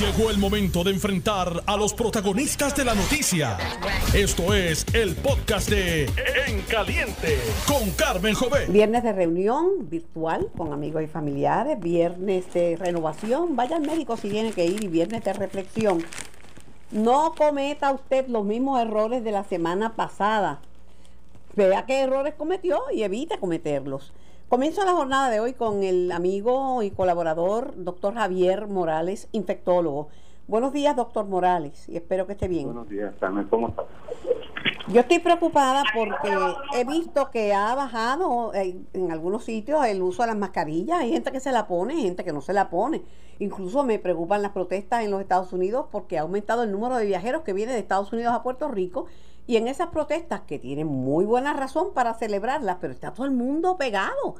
Llegó el momento de enfrentar a los protagonistas de la noticia. Esto es el podcast de En Caliente con Carmen Jové. Viernes de reunión virtual con amigos y familiares, viernes de renovación, vaya al médico si tiene que ir y viernes de reflexión. No cometa usted los mismos errores de la semana pasada. Vea qué errores cometió y evite cometerlos. Comienzo la jornada de hoy con el amigo y colaborador doctor Javier Morales, infectólogo. Buenos días, doctor Morales, y espero que esté bien. Buenos días, Carmen, ¿cómo estás? Yo estoy preocupada porque he visto que ha bajado eh, en algunos sitios el uso de las mascarillas. Hay gente que se la pone, gente que no se la pone. Incluso me preocupan las protestas en los Estados Unidos porque ha aumentado el número de viajeros que vienen de Estados Unidos a Puerto Rico. Y en esas protestas, que tienen muy buena razón para celebrarlas, pero está todo el mundo pegado.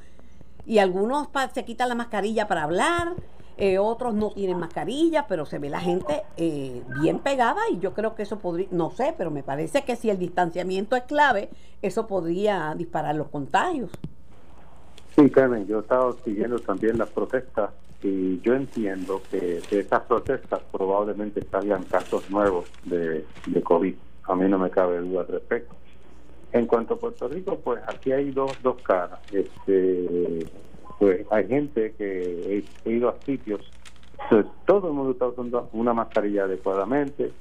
Y algunos se quitan la mascarilla para hablar, eh, otros no tienen mascarilla, pero se ve la gente eh, bien pegada y yo creo que eso podría, no sé, pero me parece que si el distanciamiento es clave, eso podría disparar los contagios. Sí, Carmen, yo he estado siguiendo también las protestas y yo entiendo que de esas protestas probablemente salgan casos nuevos de, de COVID. A mí no me cabe duda al respecto. En cuanto a Puerto Rico, pues aquí hay dos, dos caras. Este, pues hay gente que he, ido a sitios, pues, todo el mundo está usando una mascarilla adecuadamente,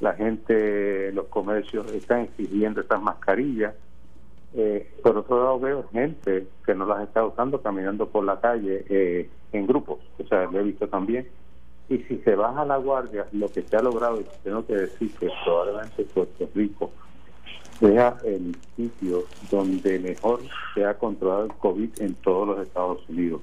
la gente, los comercios están exigiendo estas mascarillas. Eh, por otro lado veo gente que no las está usando caminando por la calle eh, en grupos, o sea, lo he visto también. Y si se baja la guardia, lo que se ha logrado, y tengo que decir que probablemente Puerto Rico sea el sitio donde mejor se ha controlado el COVID en todos los Estados Unidos.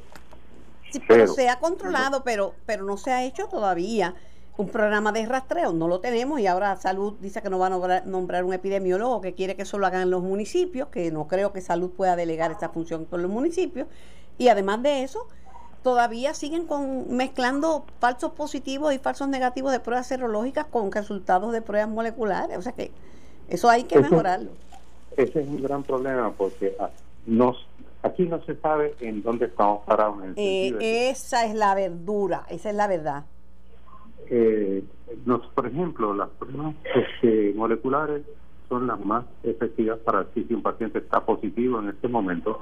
Sí, pero, se ha controlado, pero, pero no se ha hecho todavía un programa de rastreo. No lo tenemos y ahora Salud dice que no va a nombrar, un epidemiólogo que quiere que eso lo hagan los municipios, que no creo que Salud pueda delegar esa función con los municipios. Y además de eso, todavía siguen con, mezclando falsos positivos y falsos negativos de pruebas serológicas con resultados de pruebas moleculares. O sea que eso hay que mejorarlo. Ese es un gran problema porque ah, nos, aquí no se sabe en dónde estamos parados. Eh, esa es la verdura, esa es la verdad. Eh, nos, por ejemplo, las pruebas este, moleculares son las más efectivas para si un paciente está positivo en este momento.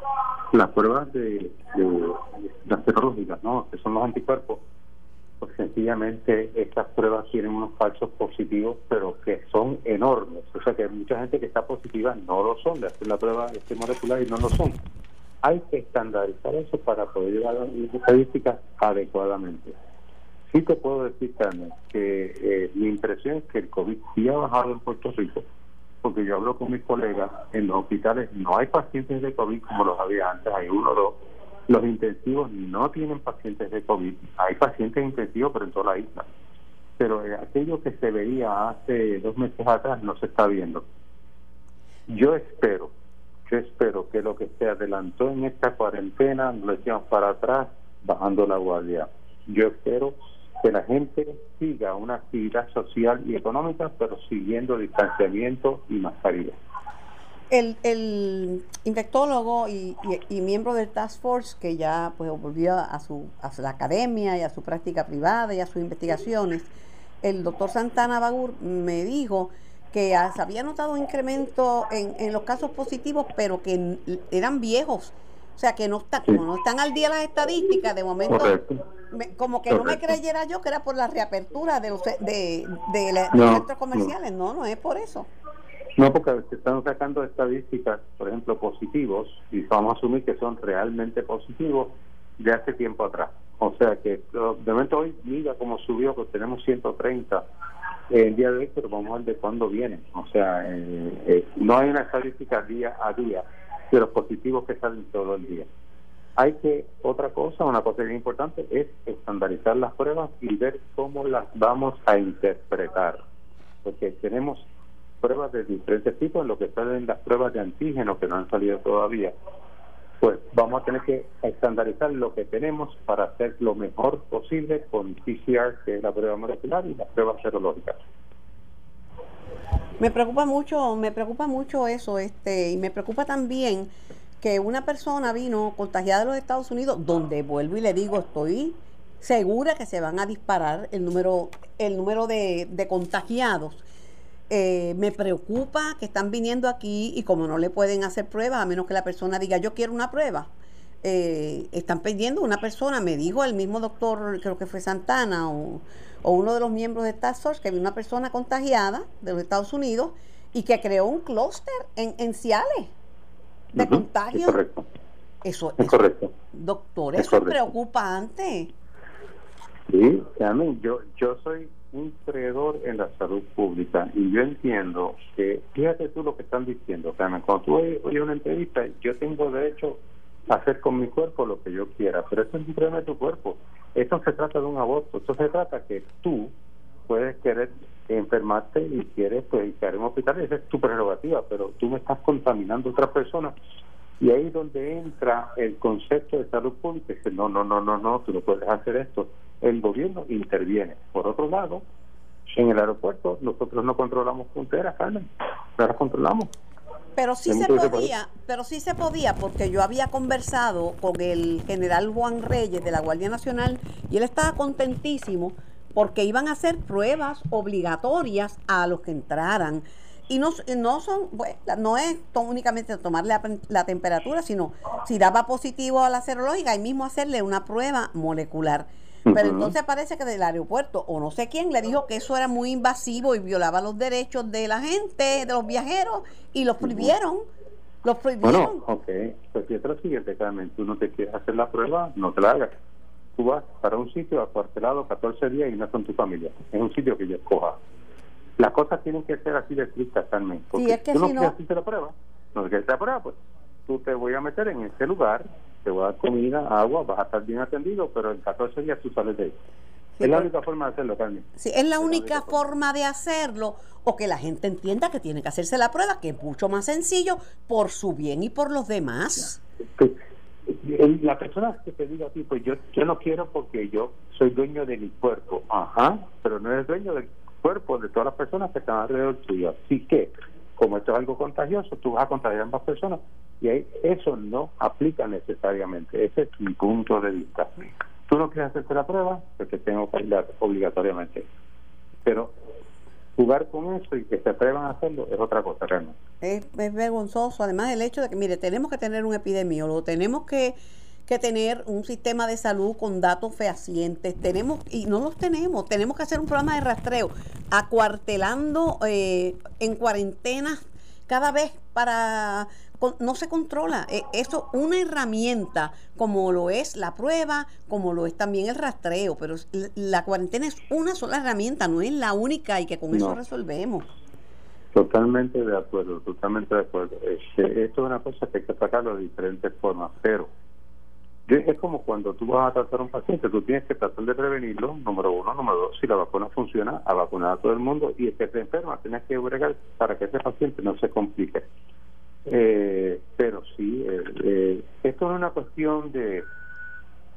Las pruebas de, de las serológicas, ¿no? que son los anticuerpos, pues sencillamente estas pruebas tienen unos falsos positivos, pero que son enormes. O sea que hay mucha gente que está positiva no lo son, de hacer la prueba este molecular y no lo son. Hay que estandarizar eso para poder llevar las estadísticas adecuadamente. Sí te puedo decir, Carmen, que eh, mi impresión es que el COVID sí ha bajado en Puerto Rico, porque yo hablo con mis colegas, en los hospitales no hay pacientes de COVID como los había antes, hay uno o dos los intensivos no tienen pacientes de COVID. Hay pacientes intensivos, pero en toda la isla. Pero eh, aquello que se veía hace dos meses atrás no se está viendo. Yo espero, yo espero que lo que se adelantó en esta cuarentena lo echamos para atrás bajando la guardia. Yo espero que la gente siga una actividad social y económica, pero siguiendo distanciamiento y mascarilla el, el infectólogo y, miembro del Task Force, que ya pues volvió a su, a la academia y a su práctica privada y a sus investigaciones, el doctor Santana Bagur me dijo que se había notado un incremento en, en los casos positivos, pero que eran viejos. O sea, que no, está, como no están al día las estadísticas, de momento, como que no me creyera yo que era por la reapertura de los, de, de, los centros comerciales. no, no es por eso. No, porque están sacando estadísticas, por ejemplo, positivos, y vamos a asumir que son realmente positivos de hace tiempo atrás. O sea que de momento hoy, mira cómo subió, que tenemos 130 el día de hoy, pero vamos a ver de cuándo vienen. O sea, eh, eh, no hay una estadística día a día de los positivos que salen todo el día. Hay que, otra cosa, una cosa bien importante, es estandarizar las pruebas y ver cómo las vamos a interpretar. Porque tenemos pruebas de diferentes tipos, lo que salen las pruebas de antígeno que no han salido todavía, pues vamos a tener que estandarizar lo que tenemos para hacer lo mejor posible con PCR, que es la prueba molecular, y las pruebas serológicas. Me preocupa mucho, me preocupa mucho eso, este, y me preocupa también que una persona vino contagiada de los Estados Unidos, donde vuelvo y le digo, estoy segura que se van a disparar el número, el número de, de contagiados. Eh, me preocupa que están viniendo aquí y como no le pueden hacer pruebas, a menos que la persona diga yo quiero una prueba, eh, están pidiendo una persona, me dijo el mismo doctor, creo que fue Santana o, uno de los miembros de Task Force, que había una persona contagiada de los Estados Unidos y que creó un clúster en, en Ciales de contagio. correcto. Eso es correcto. Doctor, eso es preocupante. Sí, yo, yo soy un creador en la salud pública y yo entiendo que, fíjate tú lo que están diciendo, Carmen, cuando tú oyes una entrevista, yo tengo derecho a hacer con mi cuerpo lo que yo quiera, pero eso es un problema de tu cuerpo. Esto se trata de un aborto, esto se trata que tú puedes querer enfermarte y quieres pues quedar en un hospital, esa es tu prerrogativa, pero tú me estás contaminando a otras personas y ahí es donde entra el concepto de salud pública, no, no, no, no, no, tú no puedes hacer esto. El gobierno interviene. Por otro lado, en el aeropuerto nosotros no controlamos fronteras, Carmen, no las controlamos. Pero sí se podía, pero sí se podía, porque yo había conversado con el general Juan Reyes de la Guardia Nacional y él estaba contentísimo porque iban a hacer pruebas obligatorias a los que entraran y no, no son, no es únicamente tomar la, temperatura, sino si daba positivo a la serológica, ahí mismo hacerle una prueba molecular. Pero entonces parece que del aeropuerto, o no sé quién, le dijo que eso era muy invasivo y violaba los derechos de la gente, de los viajeros, y los prohibieron. Los prohibieron. Bueno, ok. Pues fíjate lo siguiente, Carmen, tú no te quieres hacer la prueba, no te la hagas. Tú vas para un sitio acuartelado 14 días y no con tu familia. Es un sitio que yo escoja. Las cosas tienen que ser así de estrictas, Carmen. Porque sí, es que tú no si no... la prueba. No quieres la prueba, pues tú te voy a meter en ese lugar, te voy a dar comida, agua, vas a estar bien atendido, pero en 14 días tú sales de ahí. es la única forma de hacerlo, Carmen. Sí, es la única forma de hacerlo o que la gente entienda que tiene que hacerse la prueba, que es mucho más sencillo por su bien y por los demás. La persona que te diga a ti, pues yo, yo no quiero porque yo soy dueño de mi cuerpo. Ajá, pero no eres dueño del cuerpo de todas las personas que están alrededor tuyo. Así que, como esto es algo contagioso, tú vas a contagiar a ambas personas y ahí eso no aplica necesariamente. Ese es mi punto de vista. Tú no quieres hacerte la prueba, porque tengo que ir obligatoriamente. Pero jugar con eso y que se atrevan a hacerlo es otra cosa realmente. Es, es vergonzoso, además el hecho de que, mire, tenemos que tener un epidemiólogo, tenemos que que tener un sistema de salud con datos fehacientes. Tenemos, y no los tenemos, tenemos que hacer un programa de rastreo, acuartelando eh, en cuarentena cada vez para no se controla. E, eso una herramienta como lo es la prueba, como lo es también el rastreo, pero la cuarentena es una sola herramienta, no es la única y que con eso resolvemos. Totalmente de acuerdo, totalmente de acuerdo. Este, esto es una cosa que hay que sacarlo de diferentes formas, pero es como cuando tú vas a tratar a un paciente, tú tienes que tratar de prevenirlo, número uno, número dos, si la vacuna funciona, a vacunar a todo el mundo y el que se enferma tienes que bregar para que ese paciente no se complique. Eh, pero sí, eh, eh, esto es una cuestión de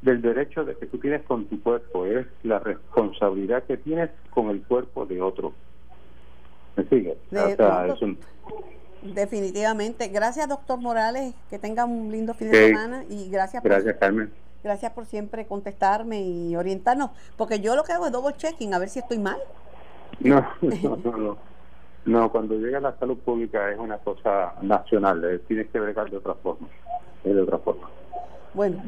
del derecho de que tú tienes con tu cuerpo, es la responsabilidad que tienes con el cuerpo de otro. ¿Me sigue? o sea, es un, Definitivamente. Gracias, doctor Morales. Que tenga un lindo fin de semana y gracias, gracias Carmen. Gracias por siempre contestarme y orientarnos, porque yo lo que hago es double checking, a ver si estoy mal. No, no, no. no. cuando llega la salud pública es una cosa nacional, eh, tienes que bregar de otra forma. De otra forma. Bueno,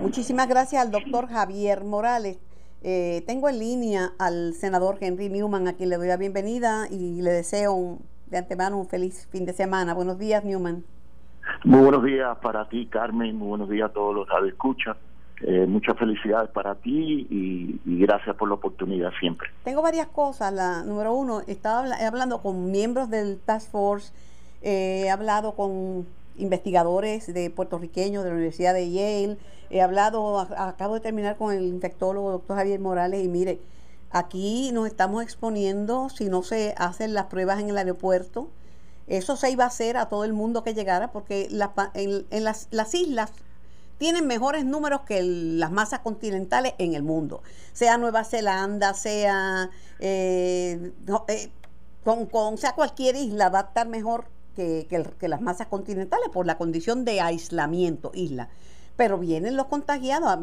muchísimas gracias al doctor Javier Morales. Eh, tengo en línea al senador Henry Newman, a quien le doy la bienvenida y le deseo un de antemano un feliz fin de semana. Buenos días, Newman. Muy buenos días para ti, Carmen. Muy buenos días a todos los que escuchan. Eh, muchas felicidades para ti y, gracias por la oportunidad siempre. Tengo varias cosas. La número uno, estaba hablando con miembros del Task Force, eh, he hablado con investigadores de puertorriqueños de la Universidad de Yale, he hablado, acabo de terminar con el infectólogo doctor Javier Morales y mire, Aquí nos estamos exponiendo si no se hacen las pruebas en el aeropuerto. Eso se iba a hacer a todo el mundo que llegara porque en, las, islas tienen mejores números que las masas continentales en el mundo. Sea Nueva Zelanda, sea, eh, eh, con, sea cualquier isla, va a estar mejor que las masas continentales por la condición de aislamiento isla. Pero vienen los contagiados.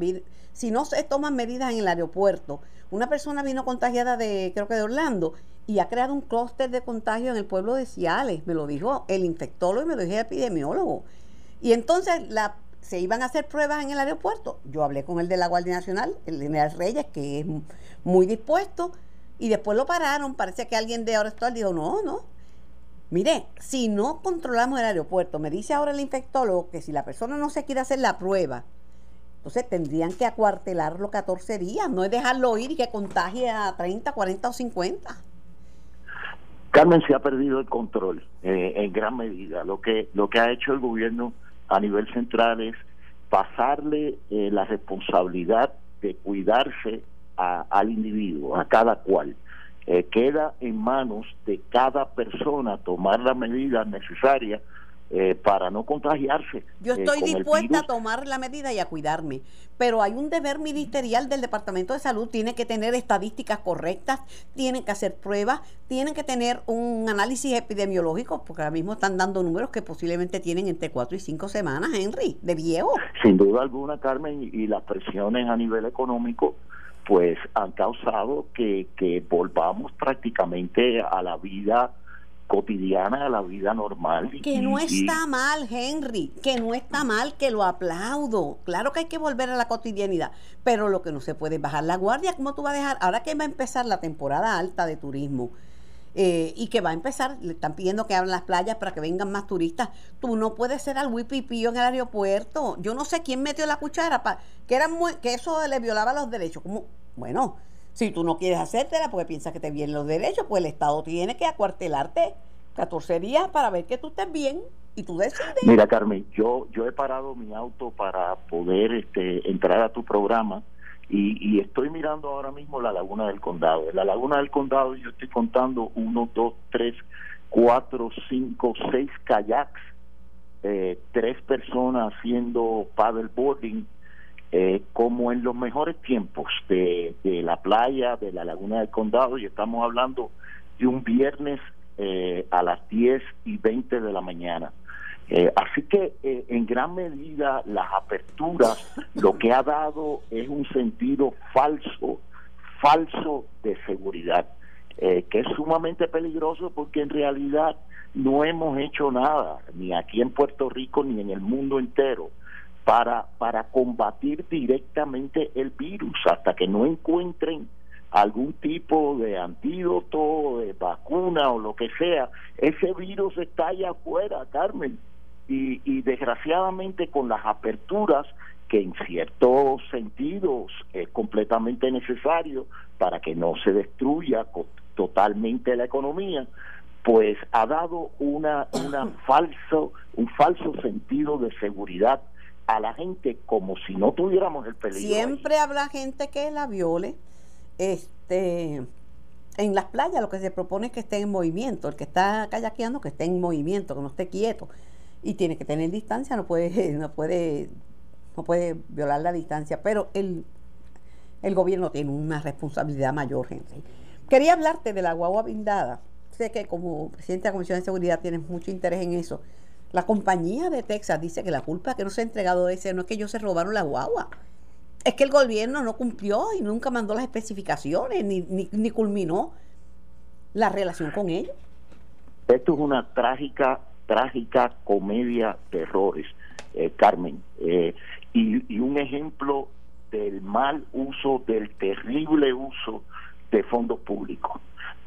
Si no se toman medidas en el aeropuerto, una persona vino contagiada de, creo que de Orlando, y ha creado un clúster de contagio en el pueblo de Ciales. Me lo dijo el infectólogo y me lo dijo el epidemiólogo. Y entonces la, se iban a hacer pruebas en el aeropuerto. Yo hablé con el de la Guardia Nacional, el general Reyes, que es muy dispuesto, y después lo pararon. Parece que alguien de ahora dijo, no, no. Mire, si no controlamos el aeropuerto, me dice ahora el infectólogo que si la persona no se quiere hacer la prueba, entonces tendrían que acuartelarlo 14 días, no es dejarlo ir y que contagie a 30, 40 o 50. Carmen se ha perdido el control eh, en gran medida. Lo que lo que ha hecho el gobierno a nivel central es pasarle eh, la responsabilidad de cuidarse al individuo, a cada cual. Eh, queda en manos de cada persona tomar las medidas necesarias eh, para no contagiarse. Yo eh, estoy dispuesta a tomar la medida y a cuidarme, pero hay un deber ministerial del Departamento de Salud, tiene que tener estadísticas correctas, tienen que hacer pruebas, tienen que tener un análisis epidemiológico, porque ahora mismo están dando números que posiblemente tienen entre cuatro y cinco semanas, Henry, de viejo. Sin duda alguna, Carmen, y las presiones a nivel económico pues han causado que, que volvamos prácticamente a la vida cotidiana a la vida normal. Que no está mal, Henry, que no está mal, que lo aplaudo. Claro que hay que volver a la cotidianidad, pero lo que no se puede es bajar la guardia. ¿Cómo tú vas a dejar? Ahora que va a empezar la temporada alta de turismo eh, y que va a empezar, le están pidiendo que abran las playas para que vengan más turistas, tú no puedes ser al wipipío en el aeropuerto. Yo no sé quién metió la cuchara, para que, era muy, que eso le violaba los derechos. como Bueno, si tú no quieres hacértela porque piensas que te vienen los derechos, pues el Estado tiene que acuartelarte 14 días para ver que tú estés bien y tú decides. Mira, Carmen, yo yo he parado mi auto para poder este, entrar a tu programa y, estoy mirando ahora mismo la Laguna del Condado. En la Laguna del Condado yo estoy contando uno, dos, tres, cuatro, cinco, seis kayaks, eh, tres personas haciendo paddleboarding, eh, como en los mejores tiempos de, la playa, de la laguna del condado, y estamos hablando de un viernes eh, a las 10 y 20 de la mañana. Eh, así que en gran medida las aperturas lo que ha dado es un sentido falso, falso de seguridad, que es sumamente peligroso porque en realidad no hemos hecho nada, ni aquí en Puerto Rico ni en el mundo entero, para, para combatir directamente el virus hasta que no encuentren algún tipo de antídoto, de vacuna o lo que sea. Ese virus está allá afuera, Carmen. Y, y desgraciadamente con las aperturas que en ciertos sentidos es completamente necesario para que no se destruya totalmente la economía, pues ha dado una, una falso, un falso sentido de seguridad a la gente como si no tuviéramos el peligro. Siempre habrá gente que la viole. Este, en las playas lo que se propone es que esté en movimiento, el que está kayakeando que esté en movimiento, que no esté quieto y tiene que tener distancia, no puede no puede no puede violar la distancia, pero el el gobierno tiene una responsabilidad mayor, gente. Quería hablarte de la guagua blindada. Sé que como presidente de la Comisión de Seguridad tienes mucho interés en eso. La compañía de Texas dice que la culpa que no se ha entregado ese no es que ellos se robaron la guagua. Es que el gobierno no cumplió y nunca mandó las especificaciones ni, ni, culminó la relación con ellos. Esto es una trágica, trágica comedia de errores, eh, Carmen. Eh, y, y un ejemplo del mal uso, del terrible uso de fondos públicos.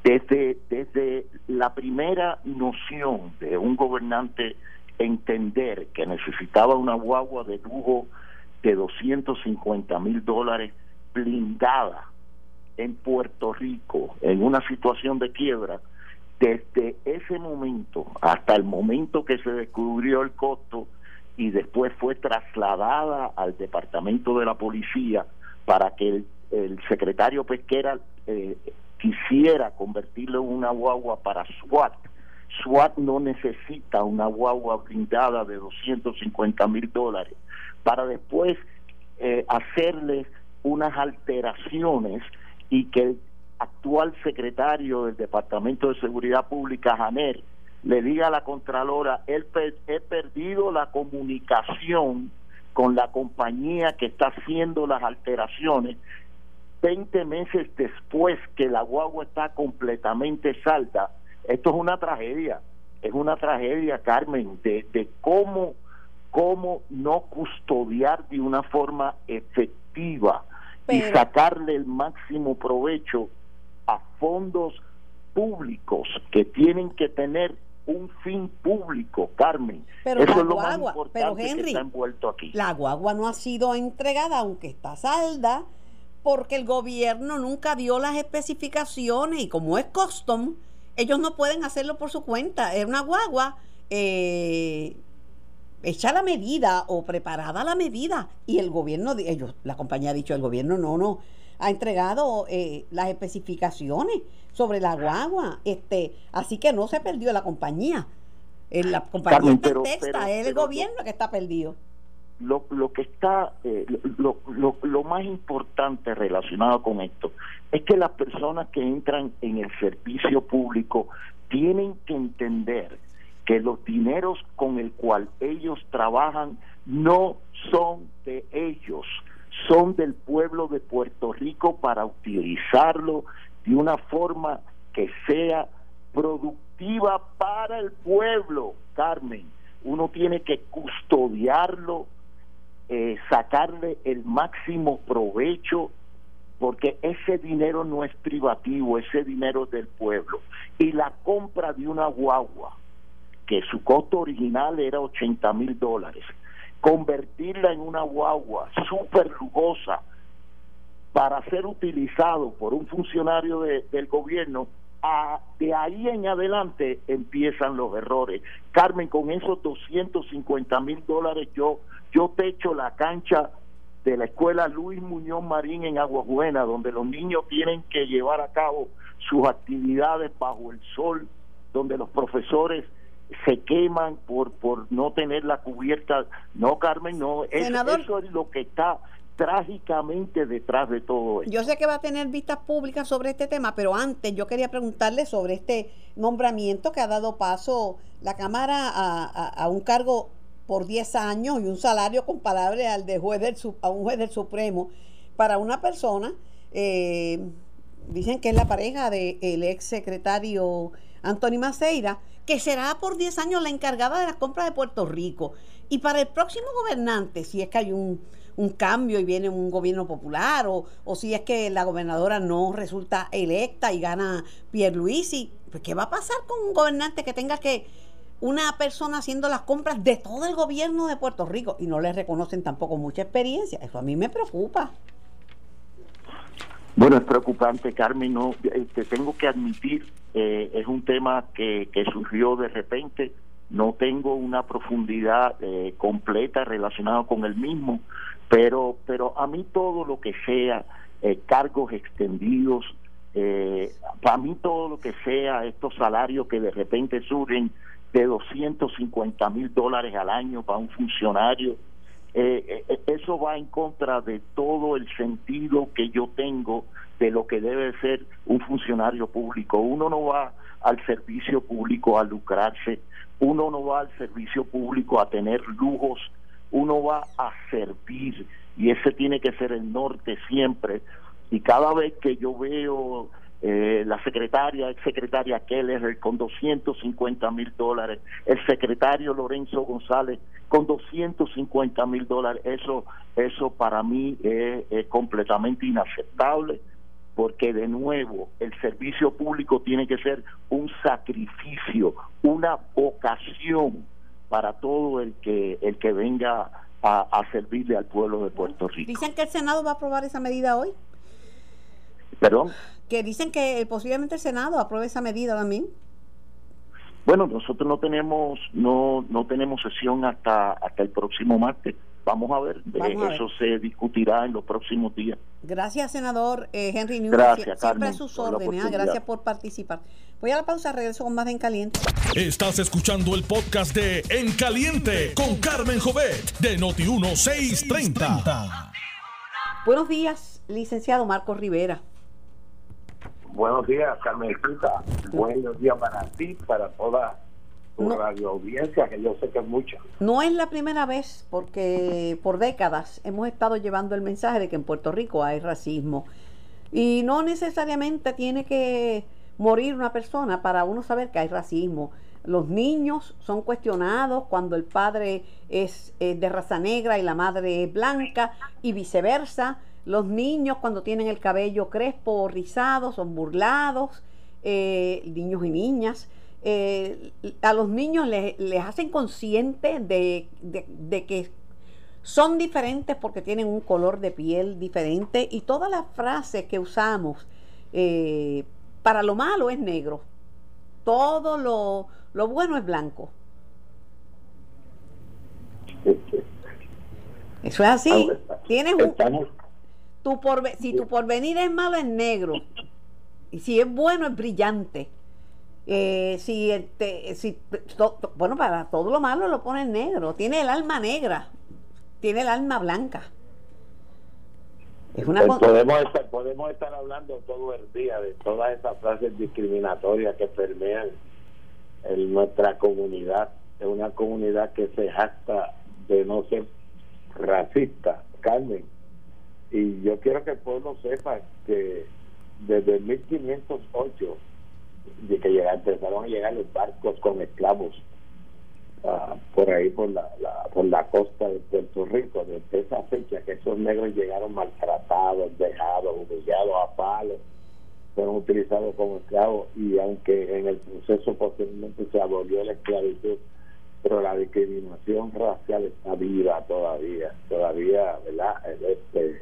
Desde, desde la primera noción de un gobernante entender que necesitaba una guagua de lujo de 250 mil dólares blindada en Puerto Rico en una situación de quiebra, desde ese momento hasta el momento que se descubrió el costo y después fue trasladada al departamento de la policía para que el, secretario Pesquera eh, quisiera convertirlo en una guagua para SWAT, SWAT no necesita una guagua blindada de 250 mil dólares para después eh, hacerle unas alteraciones y que el actual secretario del Departamento de Seguridad Pública, Janer, le diga a la Contralora, he perdido la comunicación con la compañía que está haciendo las alteraciones 20 meses después que la guagua está completamente salda. Esto es una tragedia, es una tragedia, Carmen, de, de cómo, cómo no custodiar de una forma efectiva y sacarle el máximo provecho a fondos públicos que tienen que tener un fin público, Carmen. Pero Eso es lo más importante que está envuelto aquí. La guagua no ha sido entregada, aunque está salda, porque el gobierno nunca dio las especificaciones y como es custom, ellos no pueden hacerlo por su cuenta. Es una guagua eh, hecha la medida o preparada la medida y el gobierno, ellos, la compañía ha dicho, el gobierno no, no, ha entregado eh, las especificaciones sobre la guagua, este, así que no se perdió la compañía. Eh, la compañía está es el gobierno que está perdido lo, lo que está, eh, lo, lo, lo, más importante relacionado con esto es que las personas que entran en el servicio público tienen que entender que los dineros con el cual ellos trabajan no son de ellos, son del pueblo de Puerto Rico para utilizarlo de una forma que sea productiva para el pueblo, Carmen. Uno tiene que custodiarlo, eh, sacarle el máximo provecho porque ese dinero no es privativo, ese dinero es del pueblo. Y la compra de una guagua, que su costo original era 80 mil dólares, convertirla en una guagua súper lujosa para ser utilizado por un funcionario del gobierno, de ahí en adelante empiezan los errores. Carmen, con esos 250 mil dólares yo yo techo la cancha de la escuela Luis Muñoz Marín en Aguajuena, donde los niños tienen que llevar a cabo sus actividades bajo el sol, donde los profesores se queman por por no tener la cubierta. No, Carmen, no. eso es lo que está trágicamente detrás de todo esto. Yo sé que va a tener vistas públicas sobre este tema, pero antes yo quería preguntarle sobre este nombramiento que ha dado paso la Cámara a, a un cargo por 10 años y un salario comparable al de juez del, a un juez del Supremo para una persona, eh, dicen que es la pareja del ex secretario Anthony Maceira, que será por 10 años la encargada de las compras de Puerto Rico. Y para el próximo gobernante, si es que hay un, cambio y viene un gobierno popular, o, o, si es que la gobernadora no resulta electa y gana Pierluisi, pues ¿qué va a pasar con un gobernante que tenga que una persona haciendo las compras de todo el gobierno de Puerto Rico y no le reconocen tampoco mucha experiencia. Eso a mí me preocupa. Bueno, es preocupante, Carmen. No, este, tengo que admitir, eh, es un tema que, que surgió de repente. No tengo una profundidad eh, completa relacionada con el mismo, pero, pero a mí todo lo que sea eh, cargos extendidos, para mí todo lo que sea estos salarios que de repente surgen de 250 mil dólares al año para un funcionario. Eh, eh, eso va en contra de todo el sentido que yo tengo de lo que debe ser un funcionario público. Uno no va al servicio público a lucrarse, uno no va al servicio público a tener lujos, uno va a servir y ese tiene que ser el norte siempre. Y cada vez que yo veo eh, la secretaria, ex secretaria Keller con 250 mil dólares, el secretario Lorenzo González con 250 mil dólares, eso, eso para mí es, completamente inaceptable porque de nuevo el servicio público tiene que ser un sacrificio, una vocación para todo el que el que venga a, a servirle al pueblo de Puerto Rico. Dicen que el Senado va a aprobar esa medida hoy. ¿Perdón? Que dicen que posiblemente el Senado apruebe esa medida también. Bueno, nosotros no tenemos no no tenemos sesión hasta hasta el próximo martes. Vamos a ver, eso se discutirá en los próximos días. Gracias, senador eh, Henry Newman. Gracias, Siempre a sus órdenes. ¿ah? Gracias por participar. Voy a la pausa, regreso con más de En Caliente. Estás escuchando el podcast de En Caliente con Carmen Jovet de Noti1630. Buenos días, licenciado Marcos Rivera. Buenos días, Carmen Buenos días para ti, para toda tu radio audiencia, que yo sé que es mucha. No es la primera vez, porque por décadas hemos estado llevando el mensaje de que en Puerto Rico hay racismo. Y no necesariamente tiene que morir una persona para uno saber que hay racismo. Los niños son cuestionados cuando el padre es de raza negra y la madre es blanca y viceversa. Los niños cuando tienen el cabello crespo o rizado son burlados, eh, niños y niñas. Eh, a los niños les, hacen conscientes de, que son diferentes porque tienen un color de piel diferente y todas las frases que usamos eh, para lo malo es negro, todo lo, lo bueno es blanco. Eso es así. Tienes un, tu si tu porvenir es malo es negro y si es bueno es brillante. Eh, si, este, si bueno para todo lo malo lo pone negro. Tiene el alma negra, tiene el alma blanca. Es una pues podemos, estar, podemos estar hablando todo el día de todas esas frases discriminatorias que permean en nuestra comunidad. Es una comunidad que se jacta de no ser racista, Carmen. Y yo quiero que el pueblo sepa que desde 1508, de que llegaron, empezaron a llegar los barcos con esclavos Ah, por ahí por la, por la costa de Puerto Rico. Desde esa fecha que esos negros llegaron maltratados dejados humillados a palos fueron utilizados como esclavos y aunque en el proceso posteriormente se abolió la esclavitud pero la discriminación racial está viva todavía todavía verdad este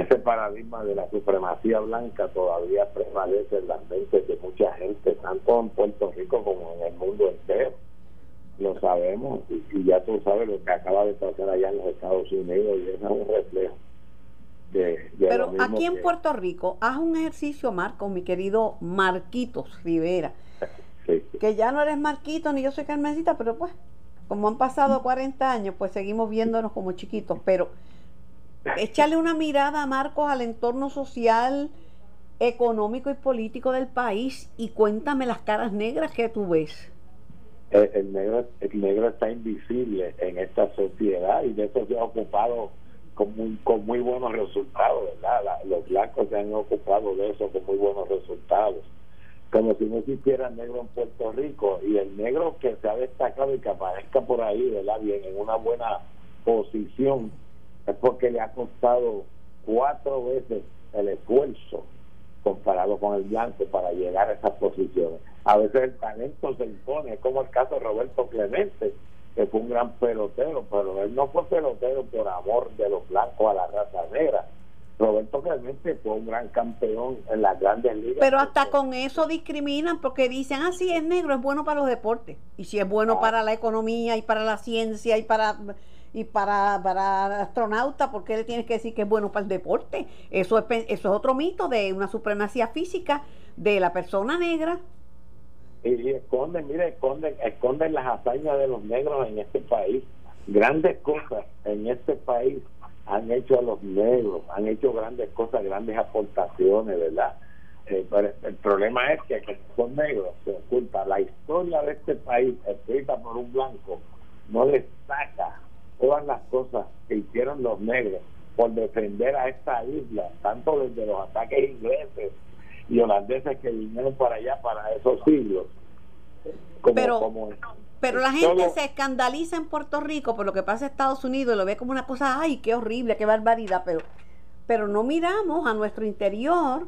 ese paradigma de la supremacía blanca todavía prevalece en las mentes de mucha gente tanto en Puerto Rico como en el mundo entero. Lo sabemos y, ya tú sabes lo que acaba de pasar allá en los Estados Unidos y eso es un reflejo de, Pero aquí en Puerto Rico, haz un ejercicio, Marco, mi querido Marquitos Rivera, que ya no eres Marquito ni yo soy Carmencita, pero pues, como han pasado 40 años, pues seguimos viéndonos como chiquitos, pero échale una mirada, Marcos, al entorno social, económico y político del país y cuéntame las caras negras que tú ves el, negro el negro está invisible en esta sociedad y de eso se ha ocupado con muy, con muy buenos resultados, ¿verdad? los blancos se han ocupado de eso con muy buenos resultados. Como si no existiera negro en Puerto Rico y el negro que se ha destacado y que aparezca por ahí, ¿verdad? Bien, en una buena posición, es porque le ha costado cuatro veces el esfuerzo comparado con el blanco para llegar a esas posiciones. A veces el talento se impone, como el caso de Roberto Clemente, que fue un gran pelotero, pero él no fue pelotero por amor de los blancos a la raza negra. Roberto Clemente fue un gran campeón en las grandes ligas. Pero hasta con eso discriminan porque dicen, ah, sí, es negro, es bueno para los deportes. Y si es bueno ah. para la economía y para la ciencia y para y para, para astronauta, ¿por qué le tienes que decir que es bueno para el deporte? Eso es, eso es otro mito de una supremacía física de la persona negra. Y, esconden, mire, esconden, esconden las hazañas de los negros en este país. Grandes cosas en este país han hecho a los negros, han hecho grandes cosas, grandes aportaciones, ¿verdad? Eh, pero el problema es que, que son negros se oculta. La historia de este país, escrita por un blanco, no les saca todas las cosas que hicieron los negros por defender a esta isla, tanto desde los ataques ingleses y holandeses que vinieron para allá para esos siglos. pero, pero la gente se escandaliza en Puerto Rico por lo que pasa en Estados Unidos y lo ve como una cosa, ay, qué horrible, qué barbaridad, pero, pero no miramos a nuestro interior.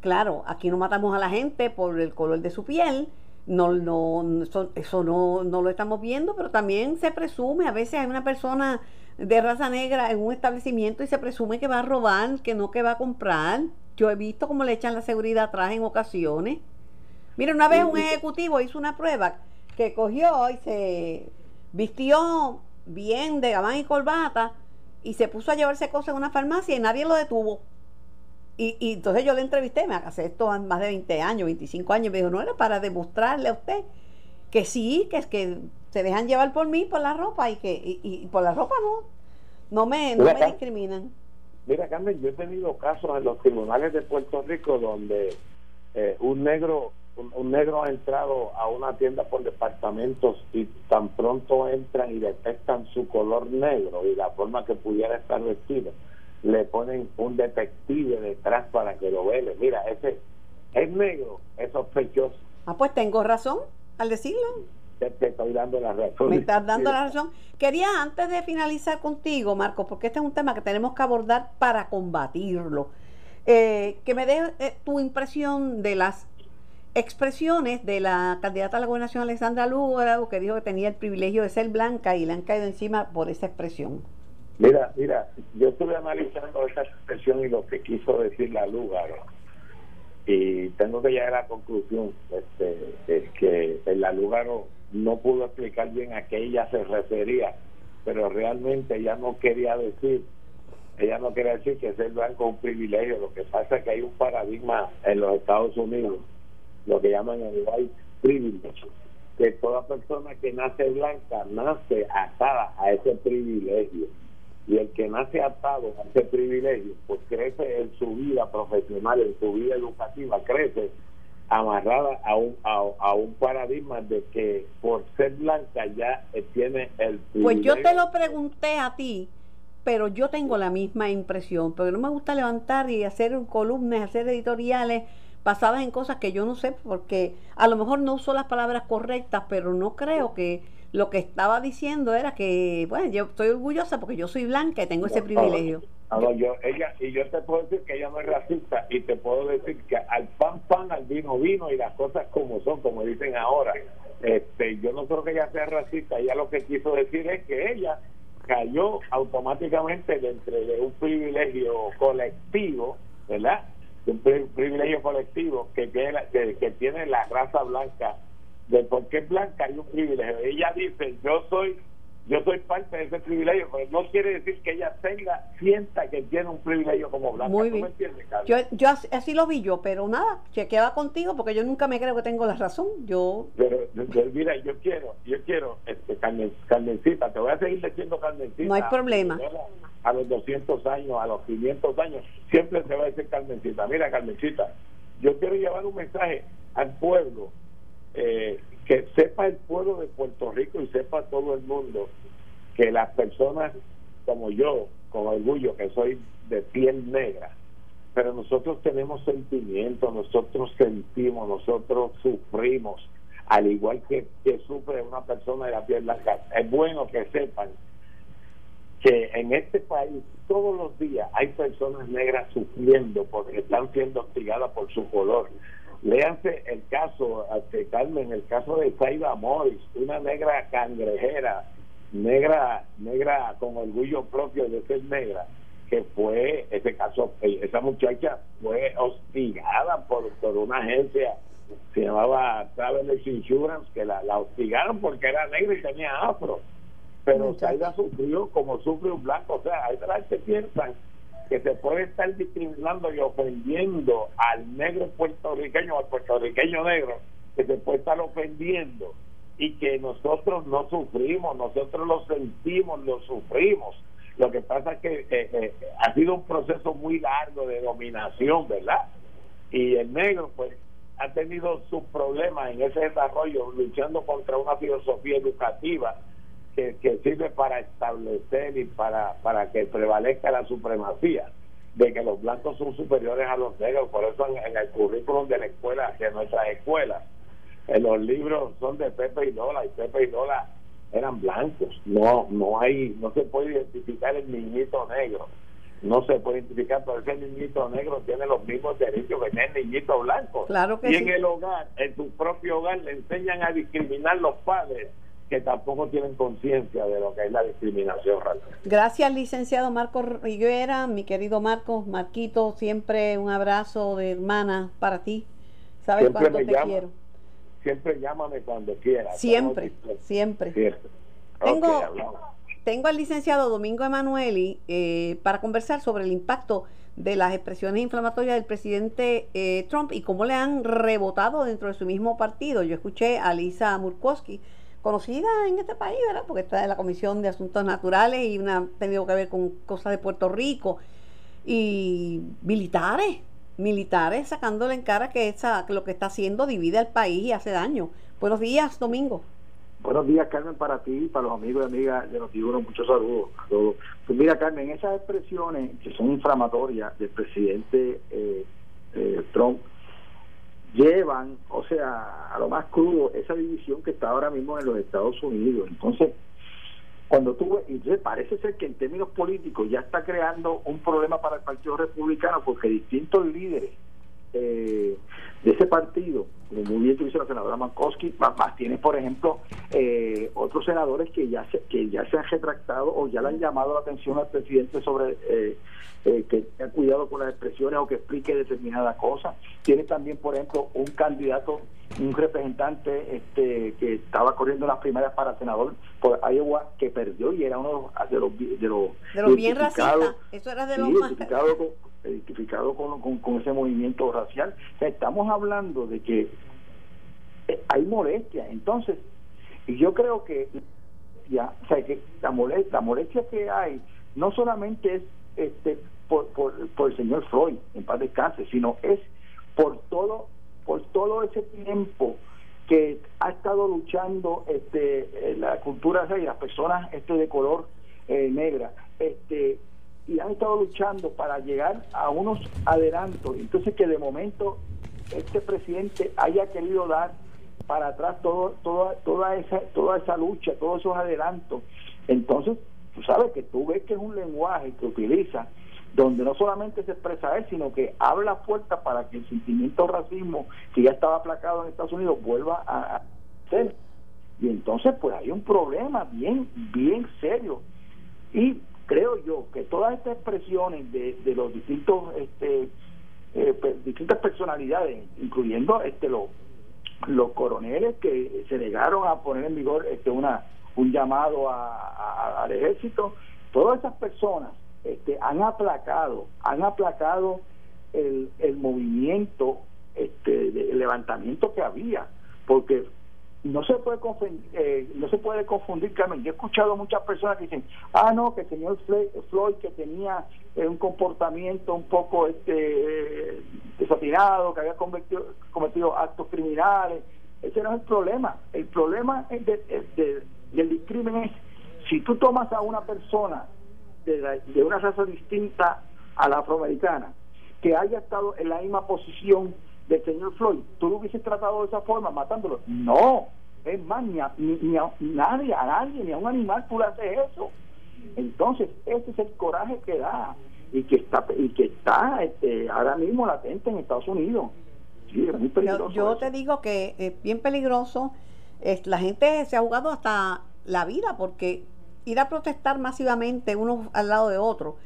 Claro, aquí no matamos a la gente por el color de su piel, no, no, eso, no, no lo estamos viendo, pero también se presume, a veces hay una persona de raza negra en un establecimiento y se presume que va a robar, que no que va a comprar. Yo he visto cómo le echan la seguridad atrás en ocasiones. Mira, una vez un ejecutivo hizo una prueba que cogió y se vistió bien de gabán y corbata y se puso a llevarse cosas en una farmacia y nadie lo detuvo. Y, entonces yo le entrevisté, me hace esto más de 20 años, 25 años, me dijo, no era para demostrarle a usted que sí, que es que se dejan llevar por mí, por la ropa, y que y, por la ropa no, no me, no me discriminan. Mira, Carmen, yo he tenido casos en los tribunales de Puerto Rico donde eh, un negro un, negro ha entrado a una tienda por departamentos y tan pronto entran y detectan su color negro y la forma que pudiera estar vestido, le ponen un detective detrás para que lo vele. Mira, ese es negro, es sospechoso. Ah, pues tengo razón al decirlo. Te, estoy dando la razón. Me estás dando la razón. Quería antes de finalizar contigo, Marco, porque este es un tema que tenemos que abordar para combatirlo. Eh, que me dé eh, tu impresión de las expresiones de la candidata a la gobernación Alexandra Lúgaro, que dijo que tenía el privilegio de ser blanca y le han caído encima por esa expresión. Mira, mira, yo estuve analizando esa expresión y lo que quiso decir la Lúgaro y tengo que llegar a la conclusión este, es que la Lúgaro no pudo explicar bien a qué ella se refería, pero realmente ella no quería decir ella no quería decir que ser blanco es un privilegio, lo que pasa es que hay un paradigma en los Estados Unidos lo que llaman el white privilege, que toda persona que nace blanca nace atada a ese privilegio. Y el que nace atado a ese privilegio, pues crece en su vida profesional, en su vida educativa, crece amarrada a un, a, un paradigma de que por ser blanca ya tiene el privilegio. Pues yo te lo pregunté a ti, pero yo tengo la misma impresión, porque no me gusta levantar y hacer columnas, hacer editoriales basadas en cosas que yo no sé, porque a lo mejor no uso las palabras correctas, pero no creo que lo que estaba diciendo era que, bueno, yo estoy orgullosa porque yo soy blanca y tengo ese privilegio. yo, ella, y yo te puedo decir que ella no es racista y te puedo decir que al pan pan, al vino vino y las cosas como son, como dicen ahora. Este, yo no creo que ella sea racista, ella lo que quiso decir es que ella cayó automáticamente dentro de un privilegio colectivo, ¿verdad? un privilegio colectivo que tiene, que, tiene la raza blanca. De por qué blanca hay un privilegio. Ella dice, yo soy yo soy parte de ese privilegio, pero no quiere decir que ella tenga, sienta que tiene un privilegio como blanca. Muy bien. yo, yo así, lo vi yo, pero nada, chequeaba contigo porque yo nunca me creo que tengo la razón. Yo. Pero, mira, yo quiero, yo quiero, este, Carmencita, te voy a seguir diciendo Carmencita. No hay problema. A los 200 años, a los 500 años, siempre se va a decir Carmencita. Mira, Carmencita, yo quiero llevar un mensaje al pueblo. Eh, que sepa el pueblo de Puerto Rico y sepa todo el mundo que las personas como yo, con orgullo que soy de piel negra, pero nosotros tenemos sentimientos, nosotros sentimos, nosotros sufrimos, al igual que, que sufre una persona de la piel blanca. Es bueno que sepan que en este país todos los días hay personas negras sufriendo porque están siendo hostigadas por su color. Léanse el caso, de Carmen, el caso de Saida Morris, una negra cangrejera, negra, negra con orgullo propio de ser negra, que fue, ese caso, esa muchacha fue hostigada por, por una agencia, se llamaba Travelers Insurance, que la, la hostigaron porque era negra y tenía afro. Pero Saida sufrió como sufre un blanco, o sea, hay que piensan que se puede estar discriminando y ofendiendo al negro puertorriqueño, al puertorriqueño negro, que se puede estar ofendiendo y que nosotros no sufrimos, nosotros lo sentimos, lo sufrimos. Lo que pasa es que eh, eh, ha sido un proceso muy largo de dominación, ¿verdad? Y el negro, pues, ha tenido sus problemas en ese desarrollo, luchando contra una filosofía educativa que, sirve para establecer y para, para que prevalezca la supremacía de que los blancos son superiores a los negros, por eso en, el currículum de la escuela, de nuestras escuelas, en los libros son de Pepe y Lola, y Pepe y Lola eran blancos, no, no hay, no se puede identificar el niñito negro, no se puede identificar, pero ese niñito negro tiene los mismos derechos que tiene el niñito blanco. Claro que y en el hogar, en su propio hogar, le enseñan a discriminar los padres que tampoco tienen conciencia de lo que es la discriminación Gracias, licenciado Marco Riguera, mi querido Marcos, Marquito, siempre un abrazo de hermana para ti. Sabes cuánto te quiero. Siempre llámame cuando quieras. Siempre, siempre. Tengo, tengo al licenciado Domingo Emanueli eh, para conversar sobre el impacto de las expresiones inflamatorias del presidente eh, Trump y cómo le han rebotado dentro de su mismo partido. Yo escuché a Lisa Murkowski conocida en este país, ¿verdad? Porque está en la Comisión de Asuntos Naturales y una ha tenido que ver con cosas de Puerto Rico y militares militares sacándole en cara que, esa, que lo que está haciendo divide al país y hace daño. Buenos días, Domingo. Buenos días, Carmen, para ti y para los amigos y amigas de Notiuno. Muchos saludos a todos. Pues mira, Carmen, esas expresiones que son inflamatorias del presidente eh, eh, Trump llevan, o sea, a lo más crudo, esa división que está ahora mismo en los Estados Unidos. Entonces, cuando tú y parece ser que en términos políticos ya está creando un problema para el Partido Republicano porque distintos líderes eh, de ese partido, como muy bien dice la senadora Mankowski, más, tiene, por ejemplo, eh, otros senadores que ya se, que ya se han retractado o ya le han llamado la atención al presidente sobre eh, eh, que tenga cuidado con las expresiones o que explique determinada cosa. Tiene también, por ejemplo, un candidato, un representante este que estaba corriendo las primarias para senador por Iowa que perdió y era uno de los de los, de los bien racistas. Eso era de los más identificado con, con, ese movimiento racial. estamos hablando de que eh, hay molestia. Entonces, y yo creo que, ya, o sea, que la molestia, la molestia que hay no solamente es este por, por, por el señor Freud, en paz descanse, sino es por todo, por todo ese tiempo que ha estado luchando este la cultura y las personas este de color eh, negra este y han estado luchando para llegar a unos adelantos. Entonces que de momento este presidente haya querido dar para atrás todo, toda, toda, esa, toda esa lucha, todos esos adelantos. Entonces, tú sabes que tú ves que es un lenguaje que utiliza donde no solamente se expresa él, sino que habla fuerte para que el sentimiento racismo que ya estaba aplacado en Estados Unidos vuelva a ser. Y entonces, pues hay un problema bien, bien serio. Y creo yo que todas estas expresiones de, de los distintos este, eh, distintas personalidades incluyendo este los los coroneles que se negaron a poner en vigor este una un llamado a, al ejército todas esas personas este, han aplacado han aplacado el, el movimiento este de levantamiento que había porque no se puede confundir, eh, no se puede confundir Carmen. Yo he escuchado muchas personas que dicen ah no que el señor Floyd que tenía eh, un comportamiento un poco este eh, desatinado que había cometido, cometido actos criminales ese no es el problema. El problema es de, del crimen es si tú tomas a una persona de, de una raza distinta a la afroamericana que haya estado en la misma posición del señor Floyd, ¿tú lo hubieses tratado de esa forma, matándolo? No, es más, ni a, ni, a nadie, a nadie, ni a un animal tú le haces eso. Entonces, ese es el coraje que da y que está y que está este, ahora mismo latente en Estados Unidos. Sí, es muy peligroso. Yo, te digo que es bien peligroso. Es, la gente se ha jugado hasta la vida porque ir a protestar masivamente uno al lado de otro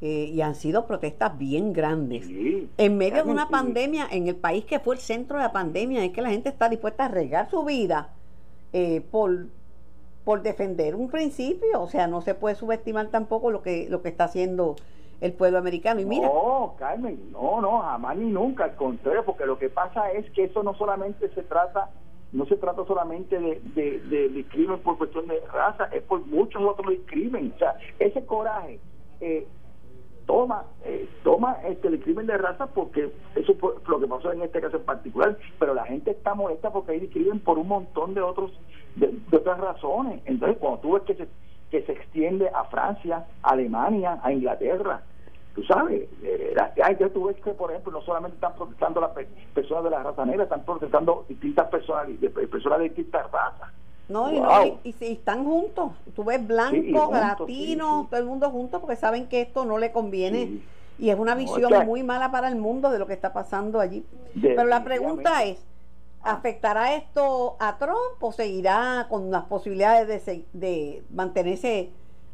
eh, y han sido protestas bien grandes. en medio de una pandemia, en el país que fue el centro de la pandemia, es que la gente está dispuesta a arriesgar su vida eh, por, por defender un principio. O sea, no se puede subestimar tampoco lo que, lo que está haciendo el pueblo americano. Y mira, no, Carmen, no, no, jamás ni nunca, al contrario, porque lo que pasa es que eso no solamente se trata no se trata solamente de, de, de, crimen por cuestión de raza, es por muchos otros crímenes. O sea, ese coraje eh, toma eh, toma este el crimen de raza porque eso fue lo que pasó en este caso en particular pero la gente está molesta porque ahí discrimen por un montón de otros de, otras razones. Entonces cuando tú ves que se que se extiende a Francia a Alemania a Inglaterra tú sabes eh, ya tú ves que por ejemplo no solamente están protestando las personas de la raza negra están protestando distintas personas de, personas de distintas razas no, y, no y, si están juntos. Tú ves blanco, latino, todo el mundo juntos porque saben que esto no le conviene. Y es una visión muy mala para el mundo de lo que está pasando allí. Pero la pregunta es, ¿afectará esto a Trump o seguirá con las posibilidades de, de mantenerse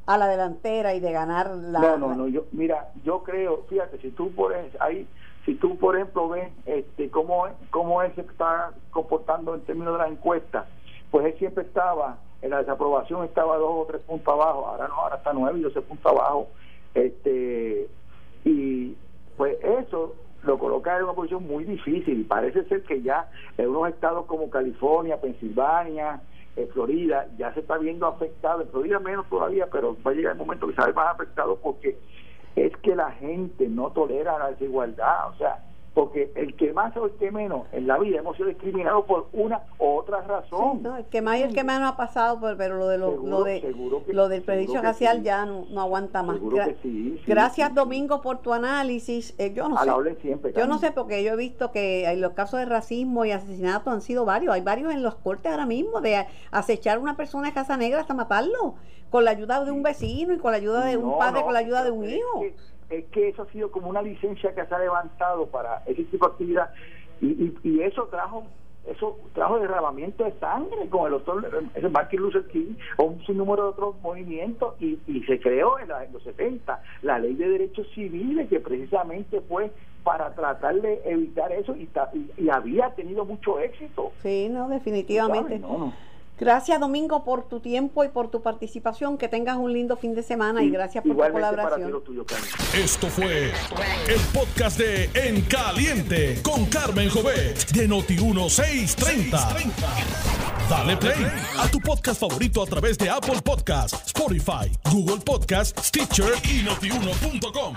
a la delantera y de ganar la... No, no, no, yo, mira, yo creo, fíjate, si tú por ahí, si tú por ejemplo ves este cómo, cómo él se está comportando en términos de la encuesta, pues él siempre estaba, en la desaprobación estaba dos o tres puntos abajo, ahora no, ahora está nueve y doce puntos abajo. Este, y pues eso lo coloca en una posición muy difícil parece ser que ya en unos estados como California, Pensilvania, eh, Florida, ya se está viendo afectado, en Florida menos todavía, pero va a llegar el momento que se más afectado porque es que la gente no tolera la desigualdad. O sea, porque el que más o el que menos en la vida hemos sido discriminados por una u otra razón. el que más y el que menos ha pasado, pero lo de lo, de lo del prejuicio racial ya no, aguanta más. Gracias Domingo por tu análisis. Eh, yo no sé. Siempre, yo no sé porque yo he visto que los casos de racismo y asesinato han sido varios. Hay varios en los cortes ahora mismo de acechar a una persona de casa negra hasta matarlo con la ayuda de un vecino y con la ayuda de un padre, con la ayuda de un hijo es que eso ha sido como una licencia que se ha levantado para ese tipo de actividad y, y, eso trajo eso trajo derramamiento de sangre con el doctor Martin Luther King o un sinnúmero de otros movimientos y, y se creó en, los 70 la ley de derechos civiles que precisamente fue para tratar de evitar eso y, y, había tenido mucho éxito. Sí, no, definitivamente. Gracias Domingo por tu tiempo y por tu participación. Que tengas un lindo fin de semana y, gracias por tu colaboración. Esto fue el podcast de En Caliente con Carmen Jovet de Noti 1630. Dale play a tu podcast favorito a través de Apple Podcasts, Spotify, Google Podcasts, Stitcher y notiuno.com.